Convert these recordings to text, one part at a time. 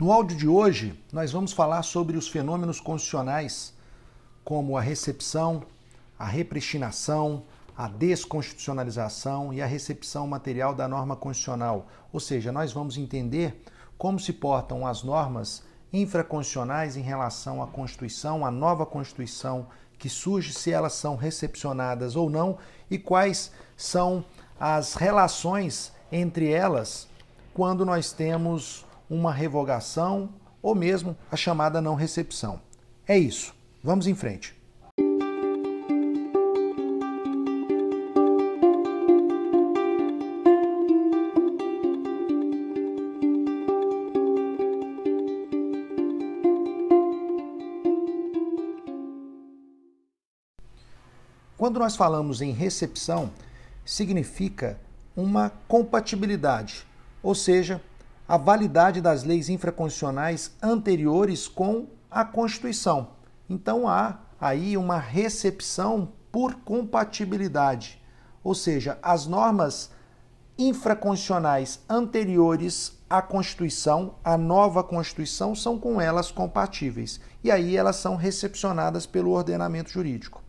No áudio de hoje, nós vamos falar sobre os fenômenos constitucionais, como a recepção, a repristinação, a desconstitucionalização e a recepção material da norma constitucional. Ou seja, nós vamos entender como se portam as normas infraconstitucionais em relação à Constituição, à nova Constituição que surge, se elas são recepcionadas ou não, e quais são as relações entre elas quando nós temos uma revogação ou mesmo a chamada não recepção. É isso. Vamos em frente. Quando nós falamos em recepção, significa uma compatibilidade, ou seja, a validade das leis infraconstitucionais anteriores com a Constituição. Então há aí uma recepção por compatibilidade, ou seja, as normas infraconstitucionais anteriores à Constituição, à nova Constituição, são com elas compatíveis. E aí elas são recepcionadas pelo ordenamento jurídico.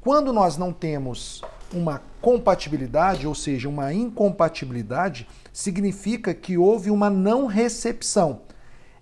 Quando nós não temos uma compatibilidade, ou seja, uma incompatibilidade, significa que houve uma não recepção.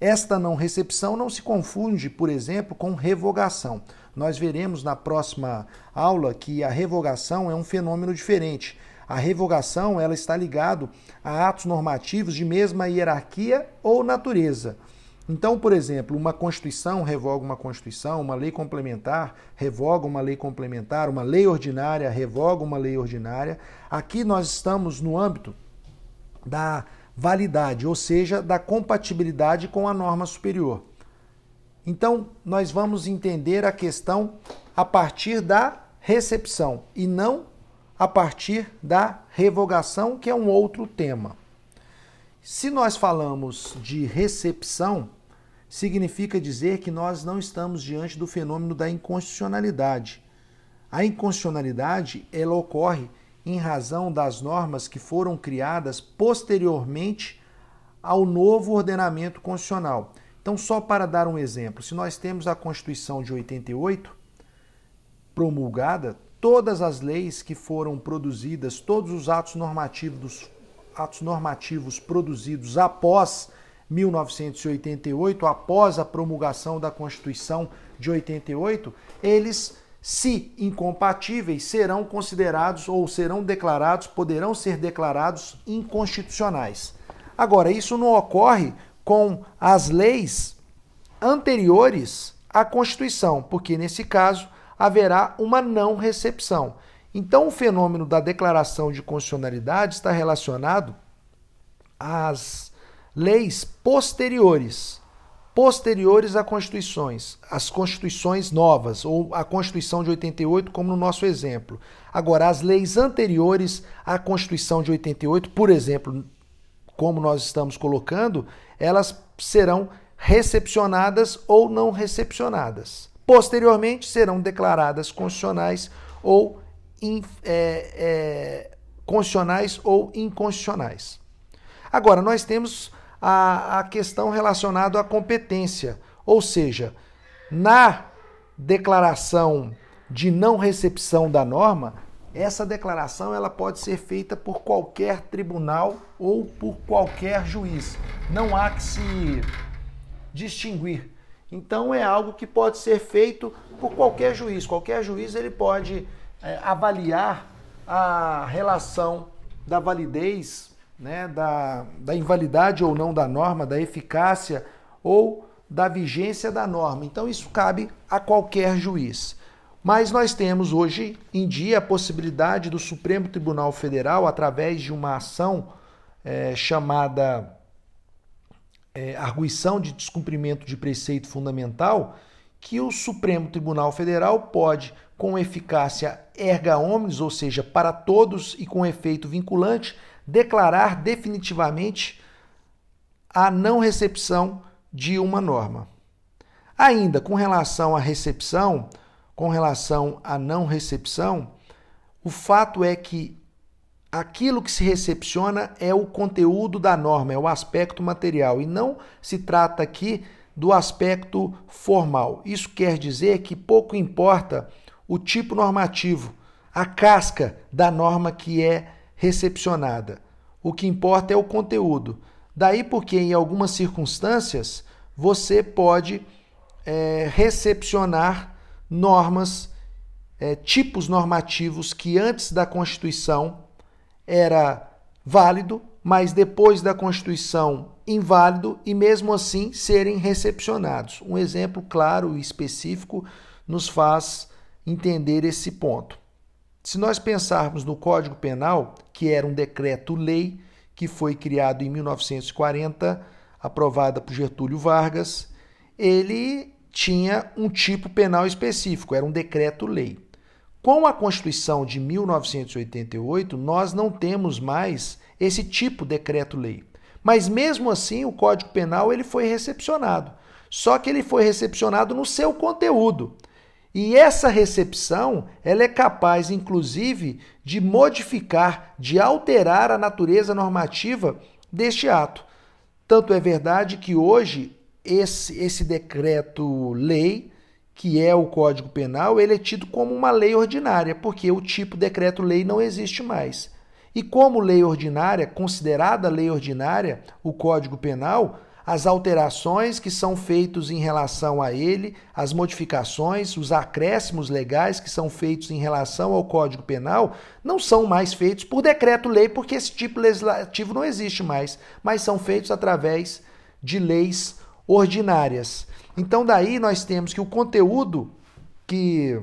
Esta não recepção não se confunde, por exemplo, com revogação. Nós veremos na próxima aula que a revogação é um fenômeno diferente. A revogação ela está ligado a atos normativos de mesma hierarquia ou natureza. Então, por exemplo, uma Constituição revoga uma Constituição, uma lei complementar revoga uma lei complementar, uma lei ordinária revoga uma lei ordinária. Aqui nós estamos no âmbito da validade, ou seja, da compatibilidade com a norma superior. Então, nós vamos entender a questão a partir da recepção e não a partir da revogação, que é um outro tema. Se nós falamos de recepção, significa dizer que nós não estamos diante do fenômeno da inconstitucionalidade. A inconstitucionalidade ela ocorre em razão das normas que foram criadas posteriormente ao novo ordenamento constitucional. Então, só para dar um exemplo, se nós temos a Constituição de 88 promulgada, todas as leis que foram produzidas, todos os atos normativos atos normativos produzidos após 1988, após a promulgação da Constituição de 88, eles, se incompatíveis, serão considerados ou serão declarados, poderão ser declarados inconstitucionais. Agora, isso não ocorre com as leis anteriores à Constituição, porque nesse caso haverá uma não recepção. Então, o fenômeno da declaração de constitucionalidade está relacionado às leis posteriores, posteriores a constituições, as constituições novas, ou a Constituição de 88, como no nosso exemplo. Agora, as leis anteriores à Constituição de 88, por exemplo, como nós estamos colocando, elas serão recepcionadas ou não recepcionadas. Posteriormente, serão declaradas constitucionais ou in, é, é, constitucionais ou inconstitucionais. Agora, nós temos a, a questão relacionada à competência, ou seja, na declaração de não recepção da norma, essa declaração ela pode ser feita por qualquer tribunal ou por qualquer juiz. Não há que se distinguir. Então é algo que pode ser feito por qualquer juiz. Qualquer juiz ele pode avaliar a relação da validez, né, da, da invalidade ou não da norma, da eficácia ou da vigência da norma. Então, isso cabe a qualquer juiz. Mas nós temos hoje em dia a possibilidade do Supremo Tribunal Federal, através de uma ação é, chamada é, arguição de descumprimento de preceito fundamental, que o Supremo Tribunal Federal pode, com eficácia erga omnes, ou seja, para todos e com efeito vinculante, declarar definitivamente a não recepção de uma norma. Ainda com relação à recepção, com relação à não recepção, o fato é que aquilo que se recepciona é o conteúdo da norma, é o aspecto material, e não se trata aqui do aspecto formal. Isso quer dizer que pouco importa o tipo normativo, a casca da norma que é recepcionada. O que importa é o conteúdo. Daí porque, em algumas circunstâncias, você pode é, recepcionar normas, é, tipos normativos que antes da Constituição era válido, mas depois da Constituição inválido e mesmo assim serem recepcionados. Um exemplo claro e específico nos faz entender esse ponto. Se nós pensarmos no Código Penal, que era um decreto-lei que foi criado em 1940, aprovada por Getúlio Vargas, ele tinha um tipo penal específico, era um decreto-lei. Com a Constituição de 1988, nós não temos mais esse tipo de decreto-lei. Mas mesmo assim, o Código Penal ele foi recepcionado. Só que ele foi recepcionado no seu conteúdo. E essa recepção, ela é capaz inclusive de modificar, de alterar a natureza normativa deste ato. Tanto é verdade que hoje esse, esse decreto-lei que é o Código Penal, ele é tido como uma lei ordinária, porque o tipo decreto-lei não existe mais. E como lei ordinária, considerada lei ordinária, o Código Penal, as alterações que são feitos em relação a ele, as modificações, os acréscimos legais que são feitos em relação ao Código Penal, não são mais feitos por decreto-lei, porque esse tipo legislativo não existe mais, mas são feitos através de leis ordinárias. Então, daí nós temos que o conteúdo que,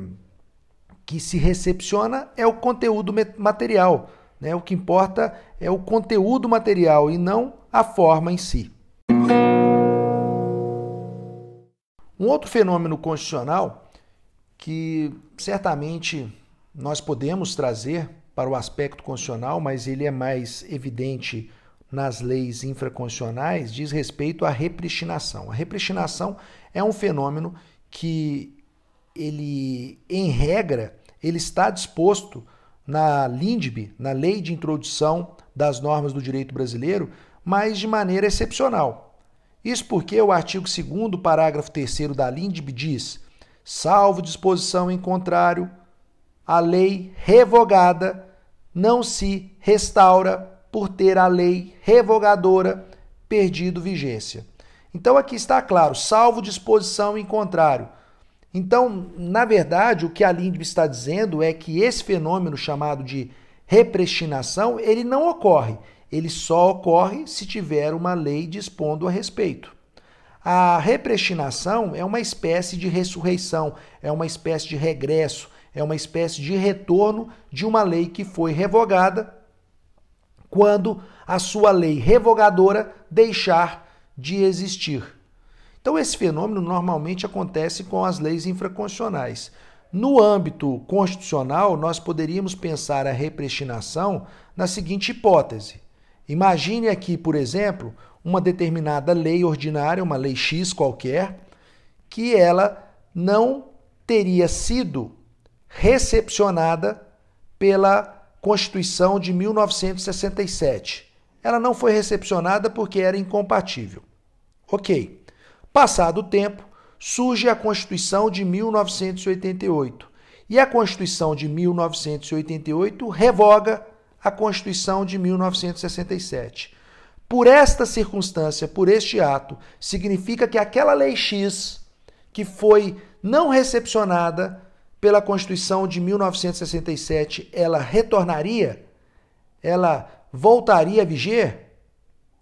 que se recepciona é o conteúdo material. Né? O que importa é o conteúdo material e não a forma em si. Um outro fenômeno constitucional que certamente nós podemos trazer para o aspecto constitucional, mas ele é mais evidente nas leis infraconstitucionais diz respeito à repristinação. A repristinação é um fenômeno que ele, em regra, ele está disposto na LINDB, na Lei de Introdução das Normas do Direito Brasileiro, mas de maneira excepcional. Isso porque o artigo 2 parágrafo 3 da LINDB diz: salvo disposição em contrário, a lei revogada não se restaura por ter a lei revogadora perdido vigência. Então aqui está claro, salvo disposição em contrário. Então, na verdade, o que a Lindbe está dizendo é que esse fenômeno chamado de repristinação, ele não ocorre. Ele só ocorre se tiver uma lei dispondo a respeito. A repristinação é uma espécie de ressurreição, é uma espécie de regresso, é uma espécie de retorno de uma lei que foi revogada quando a sua lei revogadora deixar de existir. Então, esse fenômeno normalmente acontece com as leis infraconstitucionais. No âmbito constitucional, nós poderíamos pensar a repristinação na seguinte hipótese. Imagine aqui, por exemplo, uma determinada lei ordinária, uma lei X qualquer, que ela não teria sido recepcionada pela Constituição de 1967. Ela não foi recepcionada porque era incompatível. Ok. Passado o tempo, surge a Constituição de 1988. E a Constituição de 1988 revoga a Constituição de 1967. Por esta circunstância, por este ato, significa que aquela lei X que foi não recepcionada pela Constituição de 1967, ela retornaria? Ela voltaria a viger?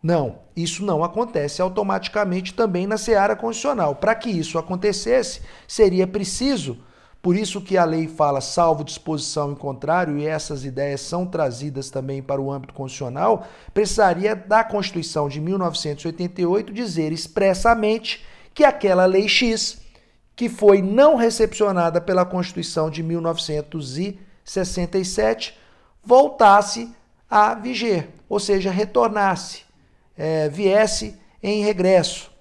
Não, isso não acontece automaticamente também na seara constitucional. Para que isso acontecesse, seria preciso, por isso que a lei fala salvo disposição em contrário, e essas ideias são trazidas também para o âmbito constitucional, precisaria da Constituição de 1988 dizer expressamente que aquela lei X que foi não recepcionada pela Constituição de 1967, voltasse a viger, ou seja, retornasse, é, viesse em regresso.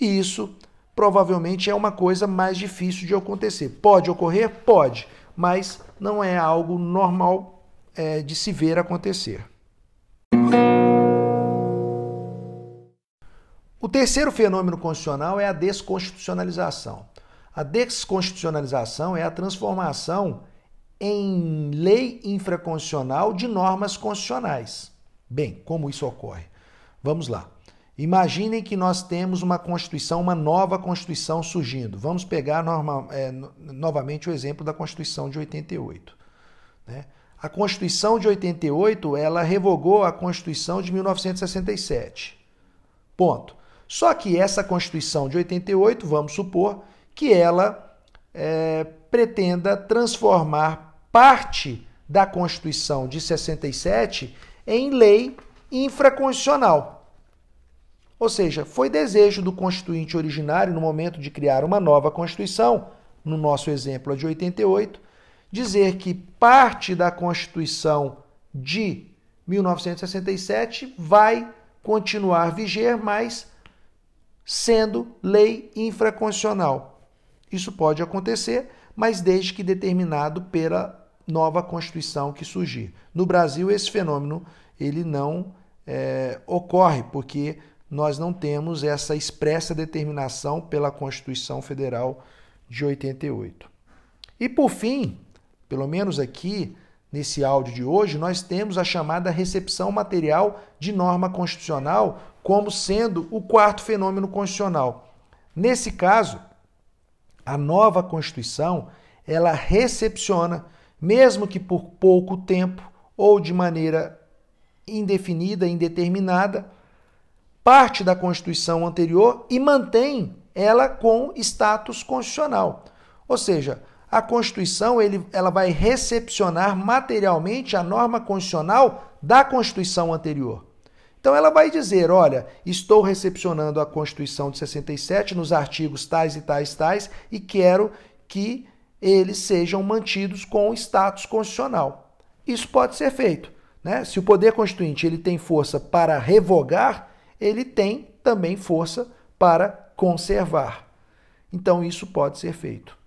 E isso provavelmente é uma coisa mais difícil de acontecer. Pode ocorrer? Pode, mas não é algo normal é, de se ver acontecer. O terceiro fenômeno constitucional é a desconstitucionalização. A desconstitucionalização é a transformação em lei infraconstitucional de normas constitucionais. Bem, como isso ocorre? Vamos lá. Imaginem que nós temos uma Constituição, uma nova Constituição surgindo. Vamos pegar norma, é, novamente o exemplo da Constituição de 88. Né? A Constituição de 88 ela revogou a Constituição de 1967. Ponto. Só que essa Constituição de 88, vamos supor que ela é, pretenda transformar parte da Constituição de 67 em lei infraconstitucional. Ou seja, foi desejo do constituinte originário, no momento de criar uma nova Constituição, no nosso exemplo a de 88, dizer que parte da Constituição de 1967 vai continuar viger, mas sendo lei infraconstitucional. Isso pode acontecer, mas desde que determinado pela nova Constituição que surgir. No Brasil, esse fenômeno ele não é, ocorre, porque nós não temos essa expressa determinação pela Constituição Federal de 88. E por fim, pelo menos aqui nesse áudio de hoje, nós temos a chamada recepção material de norma constitucional como sendo o quarto fenômeno constitucional. Nesse caso, a nova Constituição, ela recepciona, mesmo que por pouco tempo ou de maneira indefinida, indeterminada, parte da Constituição anterior e mantém ela com status constitucional. Ou seja, a Constituição ele, ela vai recepcionar materialmente a norma constitucional da Constituição anterior. Então ela vai dizer, olha, estou recepcionando a Constituição de 67 nos artigos tais e tais tais e quero que eles sejam mantidos com status constitucional. Isso pode ser feito, né? Se o poder constituinte ele tem força para revogar, ele tem também força para conservar. Então isso pode ser feito.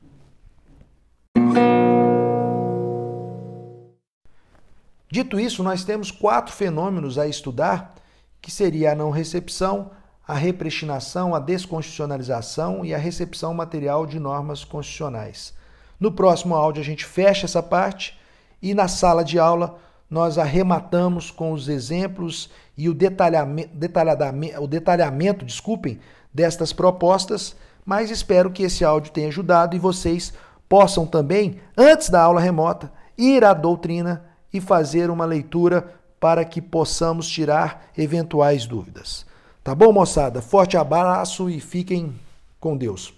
Dito isso, nós temos quatro fenômenos a estudar que seria a não recepção, a repristinação, a desconstitucionalização e a recepção material de normas constitucionais. No próximo áudio a gente fecha essa parte e na sala de aula nós arrematamos com os exemplos e o detalhamento, o detalhamento, desculpem, destas propostas, mas espero que esse áudio tenha ajudado e vocês possam também, antes da aula remota, ir à doutrina e fazer uma leitura para que possamos tirar eventuais dúvidas. Tá bom, moçada? Forte abraço e fiquem com Deus.